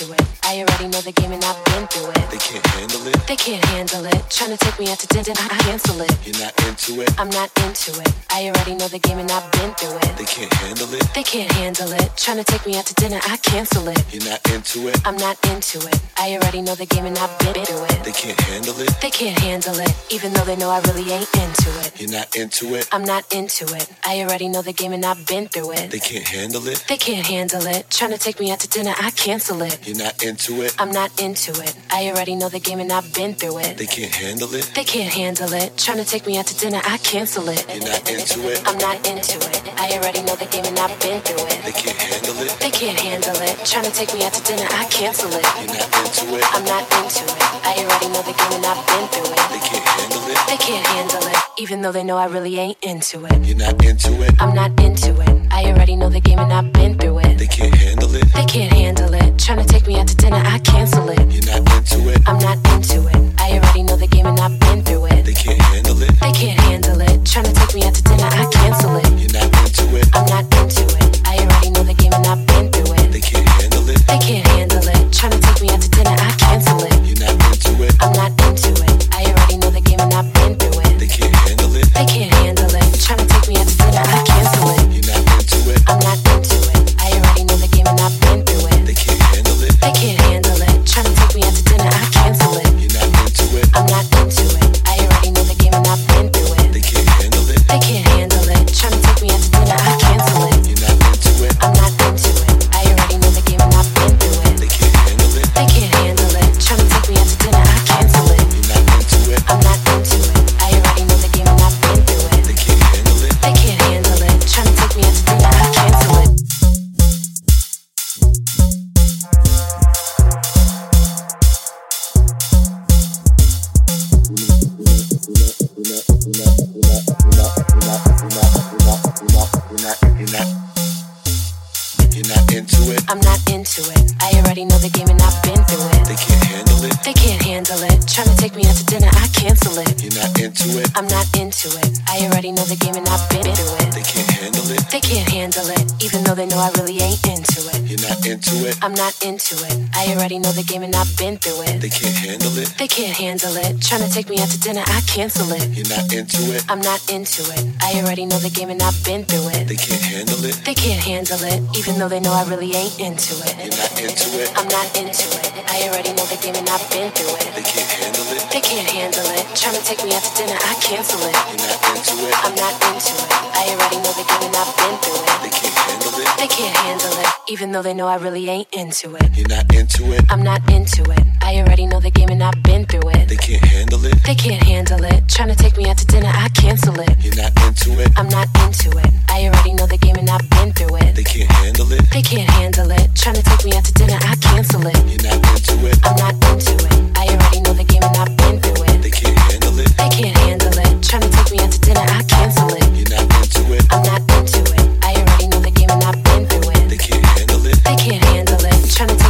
I already know the game and I've Trying to take me out to dinner, I cancel it. You're not into it. I'm not into it. I already know the game and I've been through it. They can't handle it. They can't handle it. Trying to take me out to dinner, I cancel it. You're not into it. I'm not into it. I already know the game and I've been through it. They can't handle it. They can't handle it, even though they know I really ain't into it. You're not into it. I'm not into it. I already know the game and I've been through it. They can't handle it. They can't handle it. Trying to take me out to dinner, I cancel it. You're not into it. I'm not into it. I already know the game and I've been through it. They can't handle it. They can't handle it. Trying to take me out to dinner, I cancel it. You're not into it. I'm not into it. I already know the game and I've been through it. They can't handle it. They can't handle it. Trying to take me out to dinner, I cancel it. You're not into it. I'm not into it. I already know the game and I've been through it. They can't handle it. They can't handle it, even though they know I really ain't into it. You're not into it. I'm not into it. I already know the game and I've been through it. They can't handle it. They can't handle it. Trying to take me out to dinner, I cancel it. You're not into it. I'm not into it. The game and I've been through it. They can't handle it. They can't handle it. Trying to take me out to dinner, I cancel it. You're not into it. I'm not into it. Take me out to dinner, I cancel it. You're not into it. I'm not into it. I already know the game and I've been through it. They can't handle it. They can't handle it, even though they know I really ain't into it. You're not into it. I'm not into it. I already know the game and I've been through it. They can't handle it. They can't handle it. Trying to take me out to dinner, I cancel it. You're not into it. I'm not into it. I already know the game and I've been through it. They can't handle it. They can't handle it, even though they know I really ain't into it. You're not into it. I'm not into it. I already know the game and I've been through it. They can't handle it. They can't handle it. Trying to take me out to dinner, I cancel it. You're not into it. I'm not into it. I already know the game and I've been through it. They can't handle it. They can't handle it. Trying to take me out to dinner, I cancel it. You're not into it. I'm not into it. I already know the game and I've been through it. They can't handle it. They can't handle it. Trying to take me out to dinner, I cancel it. You're not into it. I'm not into it. I already know the game and I've been through it. They can't handle it. They can't handle it. Trying to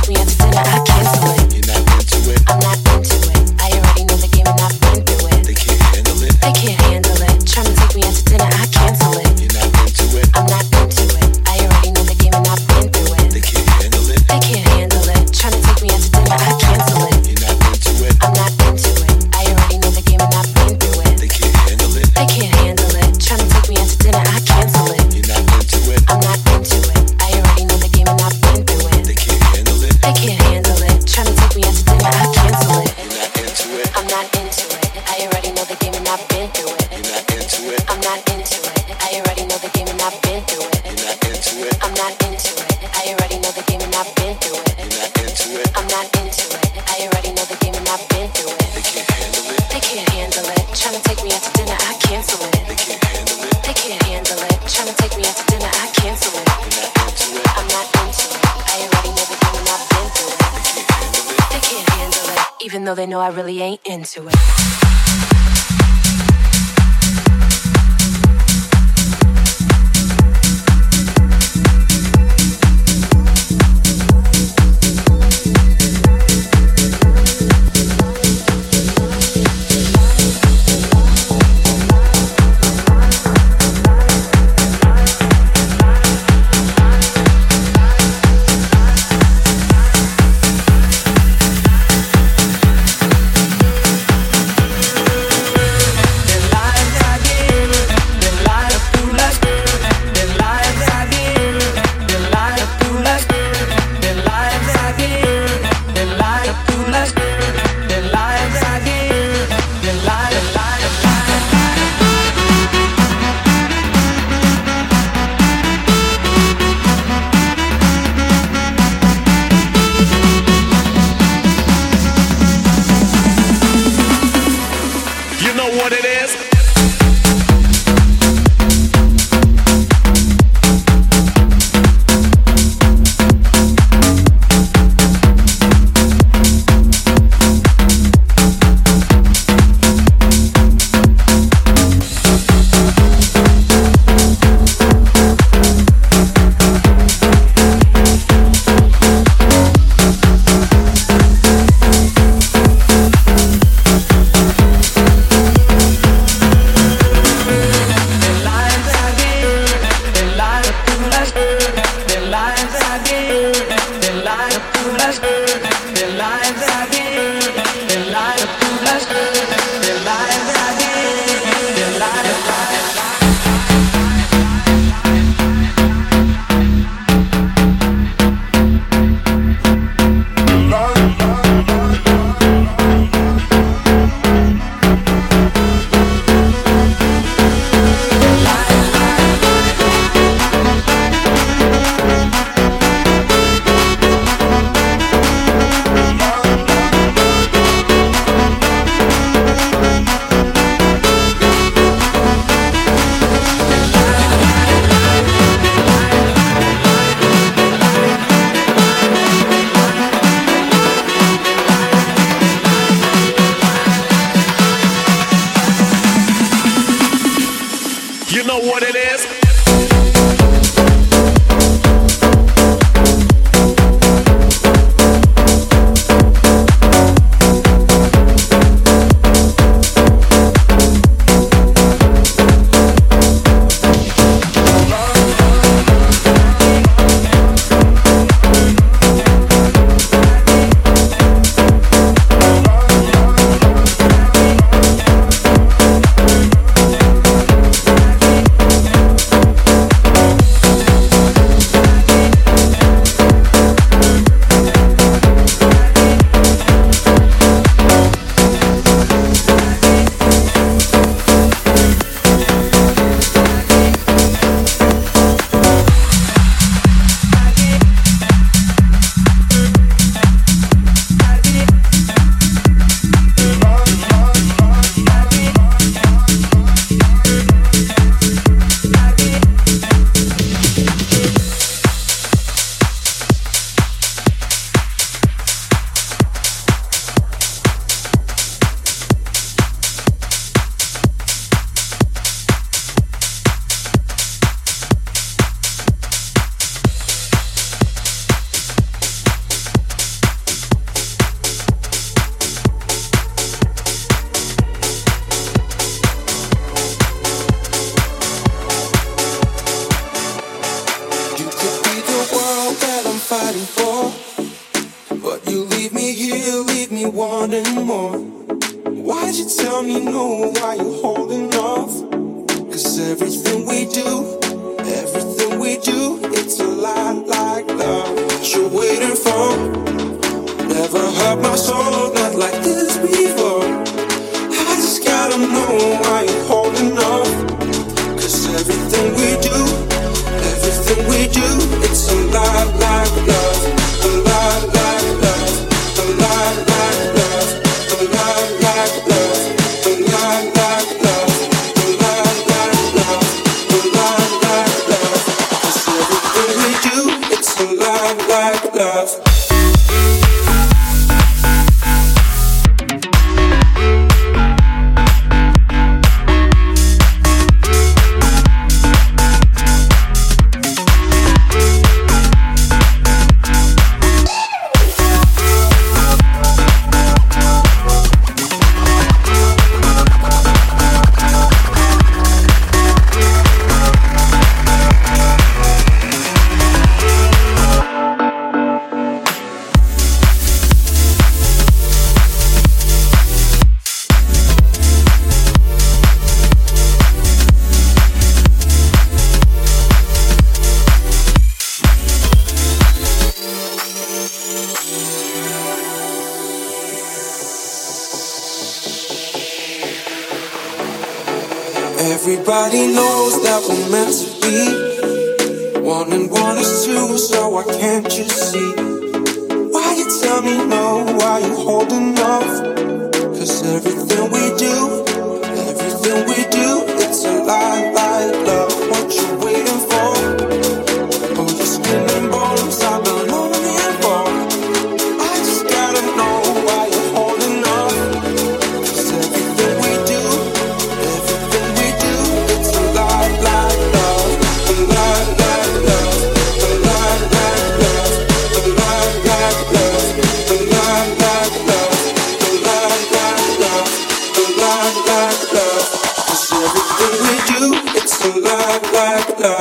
Cause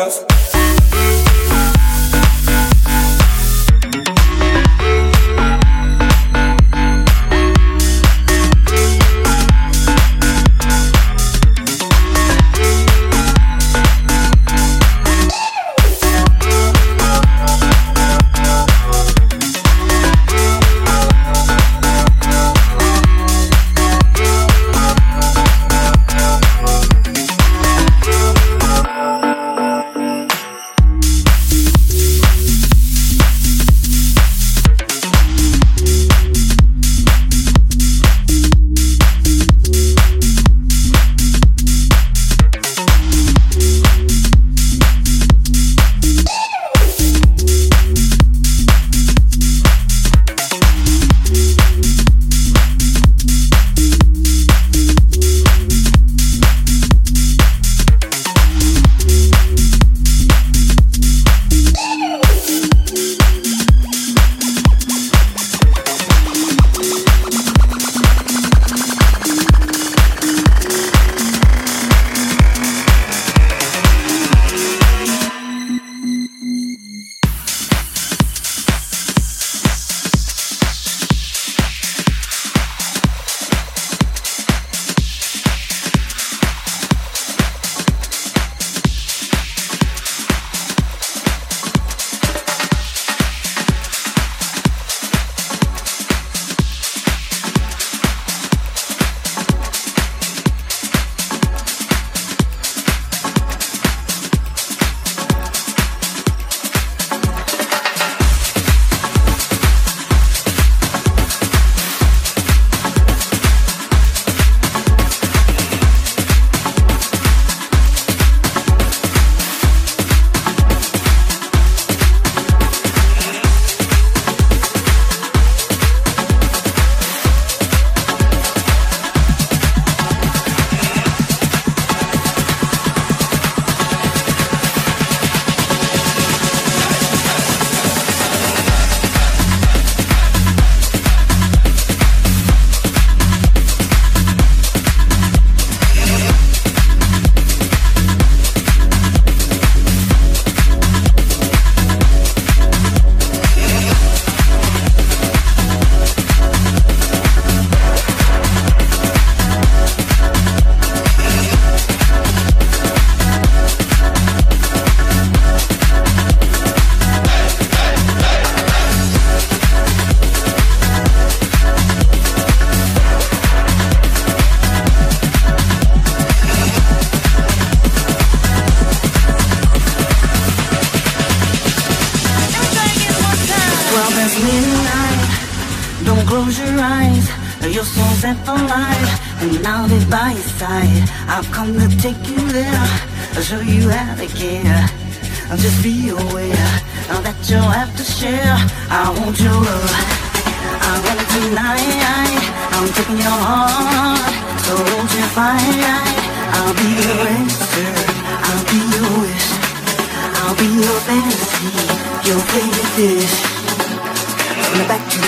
love.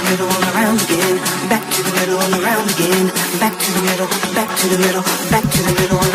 middle around again. Back to the middle around again. Back to the middle, back to the middle, back to the middle.